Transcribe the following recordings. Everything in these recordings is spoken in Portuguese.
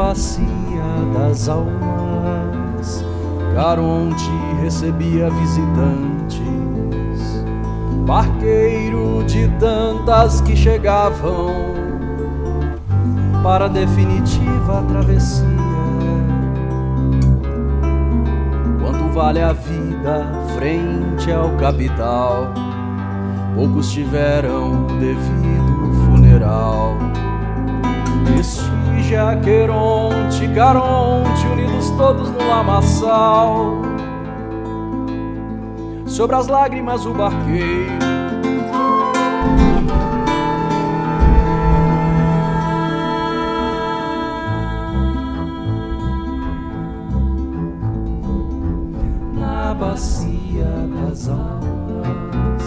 bacia das almas, Caronte recebia visitantes, barqueiro de tantas que chegavam para a definitiva travessia. Quanto vale a vida frente ao capital? Poucos tiveram o devido funeral. Estígia, Queronte, Caronte, unidos todos no lamaçal. Sobre as lágrimas o barqueiro na bacia das almas,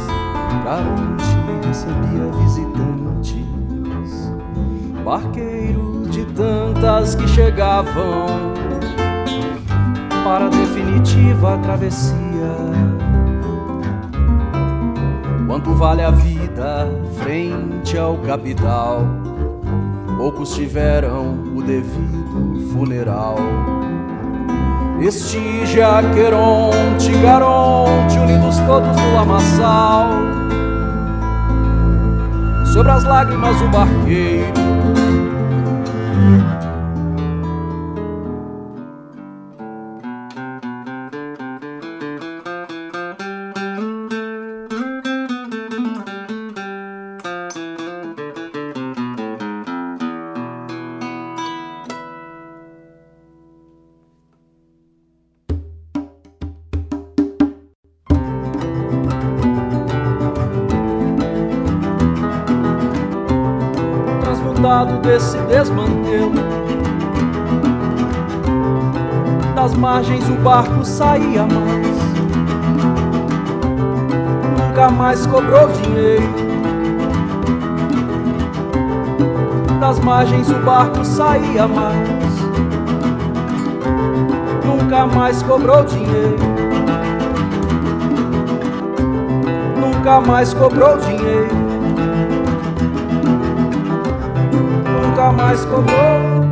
Caronte recebia visitantes, barqueiro que chegavam para a definitiva travessia. Quanto vale a vida frente ao capital? Poucos tiveram o devido funeral. Estígia, Queronte, Garonte, unidos todos no lamaçal. Sobre as lágrimas o barqueiro transmutado desse desmantelo. Das margens o barco saía mais, nunca mais cobrou dinheiro. Das margens o barco saía mais, nunca mais cobrou dinheiro. Nunca mais cobrou dinheiro. Mais cobrou